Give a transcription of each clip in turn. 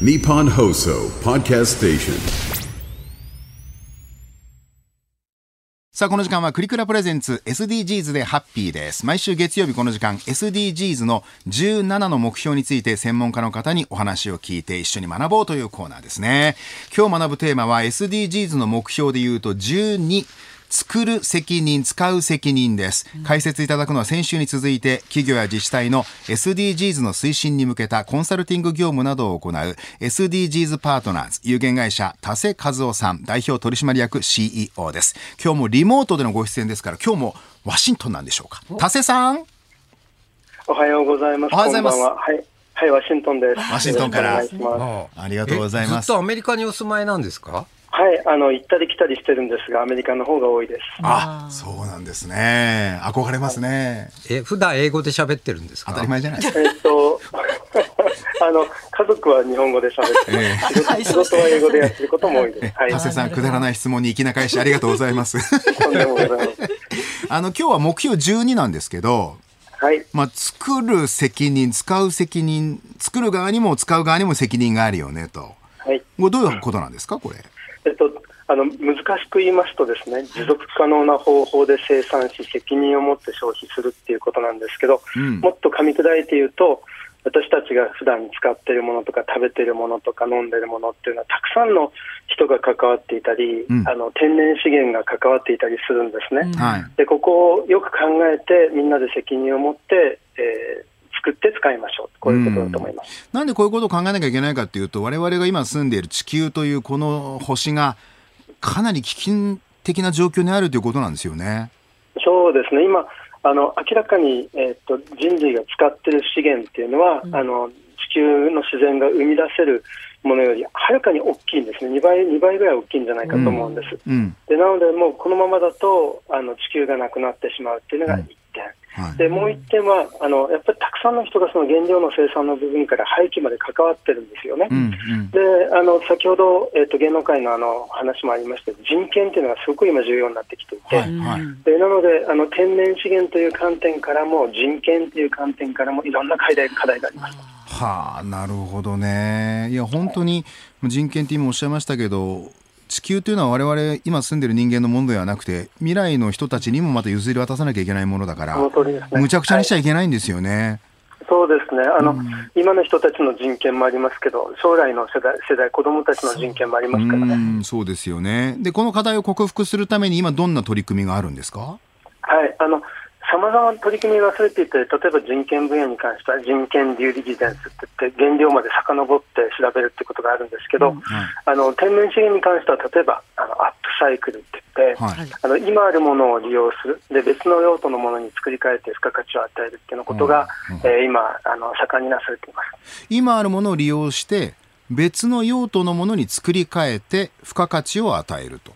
Nippon Hoso Podcast Station. さあ、この時間はクリクラプレゼンツ SDGs でハッピーです。毎週月曜日この時間 SDGs の17の目標について専門家の方にお話を聞いて一緒に学ぼうというコーナーですね。今日学ぶテーマは SDGs の目標で言うと12。作る責任、使う責任です。解説いただくのは先週に続いて企業や自治体の SDGs の推進に向けたコンサルティング業務などを行う SDGs パートナーズ有限会社田瀬和夫さん代表取締役 CEO です。今日もリモートでのご出演ですから今日もワシントンなんでしょうか。田瀬さんおはようございます。おはようございます。はい。はい、ワシントンです。ワシントンからよろしくお願いします。ありがとうございますえずっとアメリカにお住まいなんですか？はい、あの、行ったり来たりしてるんですが、アメリカの方が多いです。あ、そうなんですね。憧れますね。え、普段英語で喋ってるんですか？当たり前じゃないですか。えっと、あの、家族は日本語で喋ってます、え仕事仕事は英語でやってることも多いです。はい。田瀬さん、くだらない質問に粋な返しありがとうございます。とんでもございません。あの、今日は目標12なんですけど、はい。まあ、作る責任、使う責任、作る側にも使う側にも責任があるよねと。はい。これどういうことなんですか、これ？えっと、あの、難しく言いますとですね、持続可能な方法で生産し、責任を持って消費するっていうことなんですけど、うんもっと噛み砕いて言うと、私たちが普段使っているものとか食べているものとか飲んでいるものっていうのはたくさんの人が関わっていたり、うんあの天然資源が関わっていたりするんですね。はい。でここをよく考えてみんなで責任を持って、えー作って使いましょうこういうことだと思います。なんでこういうことを考えなきゃいけないかっていうと、我々が今住んでいる地球というこの星がかなり危険的な状況にあるということなんですよね。そうですね、今、あの明らかに、えーっと人類が使っている資源っていうのは、あの、地球の自然が生み出せるものよりはるかに大きいんですね、2倍 ,2 倍ぐらい大きいんじゃないかと思うんです。うん。でなので、もうこのままだとあの地球がなくなってしまうっていうのが1点。はい。でもう1点はあの、やっぱりたくさんの人がその原料の生産の部分から廃棄まで関わってるんですよね。うん。うん。であの先ほど、えー、と芸能界のあの話もありましたけど人権っていうのがすごく今重要になってきていて、はい。はい。でなのであの天然資源という観点からも人権という観点からもいろんな課題課題があります。はあ、なるほどね。いや、本当に人権って今おっしゃいましたけど、地球というのは我々今住んでる人間のものではなくて、未来の人たちにもまた譲り渡さなきゃいけないものだからねむちゃくちゃにしちゃはいけないんですよね。そうですねあの、今の人たちの人権もありますけど将来の世代世代子どもたちの人権もありますからね。うん、そうですよね。で、この課題を克服するために今どんな取り組みがあるんですか？はい、あのさまざまな取り組みがされていて、例えば人権分野に関しては人権デューディリジェンスって言って、原料まで遡って調べるってことがあるんですけど、はい。あの天然資源に関しては、例えばあのアップサイクルって言って、はい。あの今あるものを利用するで、別の用途のものに作り変えて付加価値を与えるっていうことが、えー今あの、盛んになされています。今あるものを利用して、別の用途のものに作り変えて、付加価値を与えると。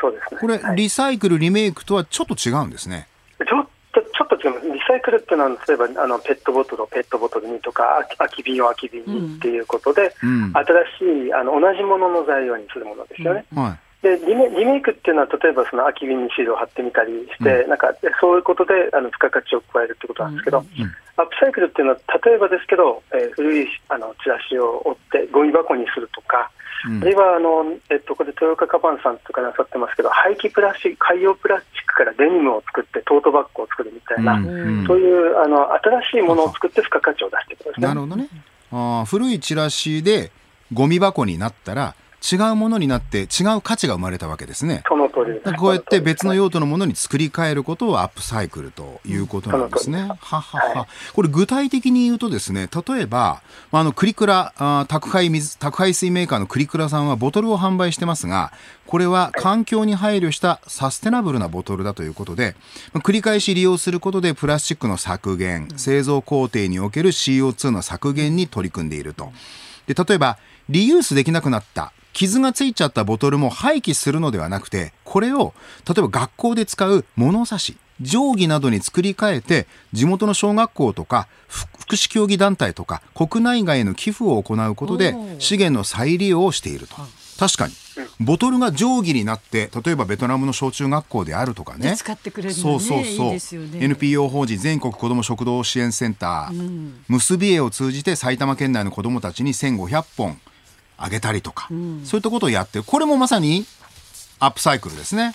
そうですねこれ、はいリサイクル、リメイクとはちょっと違うんですね。ちょっとちょっと違います、リサイクルっていうのは、例えばあのペットボトルをペットボトルにとか、空き瓶を空き瓶にっていうことで、うん。新しいあの同じものの材料にするものですよね。はい。でリメリメイクっていうのは、例えばその空き瓶にシールを貼ってみたりして、なんかそういうことであの付加価値を加えるってことなんですけど、アップサイクルっていうのは、例えばですけど、えー古いあのチラシを折って、ゴミ箱にするとか、うんあるいはあの、えっと、これ、豊岡カバンさんとかなさってますけど、廃棄プラスチック、海洋プラスチックからデニムを作って、トートバッグを作るみたいな、うんそういうあの新しいものを作って、付加価値を出していくことですね。なるほどね。あー古いチラシでゴミ箱になったら、違うものになって違う価値が生まれたわけですね。その通りですこうやって別の用途のものに作り変えることをアップサイクルということなんですね。ははは。これ具体的に言うとですね、例えば、まああの、クリクラ、あー宅配水、宅配水メーカーのクリクラさんはボトルを販売してますが、これは環境に配慮したサステナブルなボトルだということで、まあ繰り返し利用することでプラスチックの削減、製造工程における CO2 の削減に取り組んでいると。で、例えば、リユースできなくなった傷がついちゃったボトルも廃棄するのではなくて、これを、例えば学校で使う物差し、定規などに作り変えて、地元の小学校とか、ふ福祉協議団体とか、国内外への寄付を行うことで、資源の再利用をしていると。確かに。ボトルが定規になって、例えばベトナムの小中学校であるとかね。で使ってくれるのねそうそうそう。ね NPO 法人全国子ども食堂支援センター、結び絵を通じて埼玉県内の子どもたちに1500本あげたりとか、そういったことをやってるこれもまさにアップサイクルですね。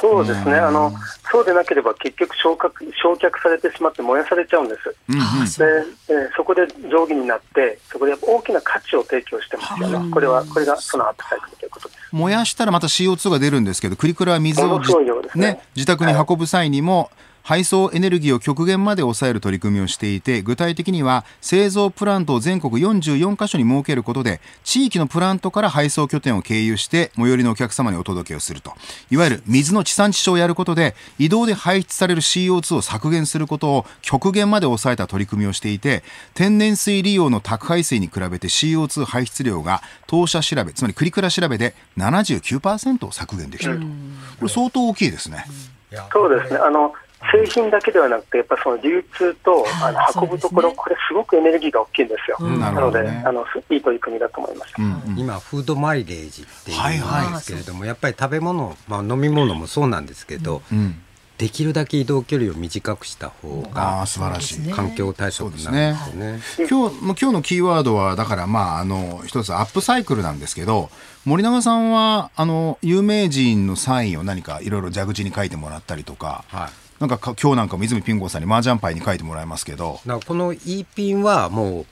そうですね、あのそうでなければ結局焼却、焼却されてしまって燃やされちゃうんです、でえーそこで定規になって、そこでやっぱ大きな価値を提供してますよね、これはこれがそのアップサイクルということです。燃やしたらまた CO2 が出るんですけど、クリクラは水をねね、自宅に運ぶ際にも、配送エネルギーを極限まで抑える取り組みをしていて、具体的には製造プラントを全国44カ所に設けることで、地域のプラントから配送拠点を経由して、最寄りのお客様にお届けをすると。いわゆる水の地産地消をやることで、移動で排出される CO2 を削減することを極限まで抑えた取り組みをしていて、天然水利用の宅配水に比べて CO2 排出量が当社調べ、つまりクリクラ調べで79%削減できた。と。これ相当大きいですね。そうですね。あの製品だけではなくて、やっぱその流通とあの運ぶところ、これ、すごくエネルギーが大きいんですよ、ん。なのであの、すいい取り組みだと思います。今フードマイレージっていはいはいうんですけれども、やっぱり食べ物、まあ、飲み物もそうなんですけど、うん。できるだけ移動距離を短くした方あがあ、素晴らしい。環境対策になるんですよね。今日今日のキーワードはだからまああの一つアップサイクルなんですけど森永さんはあの有名人のサインを何かいろいろ蛇口に書いてもらったりとか、はい。なんかか今日なんかも泉ピン子さんに麻雀牌に書いてもらいますけど。この E ピンはもう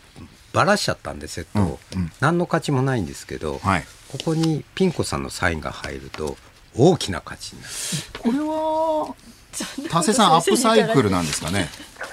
ばらしちゃったんでセットを、何の価値もないんですけど、はい。ここにピン子さんのサインが入ると大きな価値になる。これは達成さんアップサイクルなんですかね？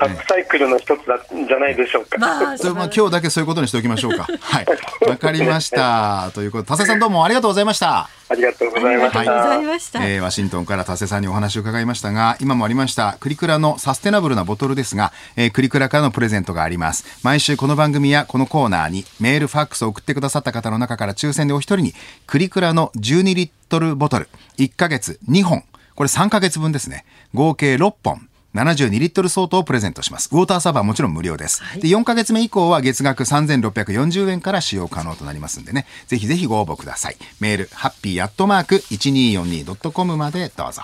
アップサイクルの一つなんじゃないでしょうか。まあ、それまあ今日だけそういうことにしておきましょうか。はい。わかりました。ということで達成さんどうもありがとうございました。ありがとうございました。ありがとうございました。えーワシントンから達成さんにお話を伺いましたが、今もありました、クリクラのサステナブルなボトルですが、えークリクラからのプレゼントがあります。毎週この番組やこのコーナーにメール、ファックスを送ってくださった方の中から抽選でお一人に、クリクラの12リットルボトル、1ヶ月2本、これ3ヶ月分ですね。合計6本。72リットル相当をプレゼントします。ウォーターサーバーはもちろん無料です。で、4ヶ月目以降は月額3640円から使用可能となりますんでね。ぜひぜひご応募ください。メール、ハッピーアットマーク 1242.com までどうぞ。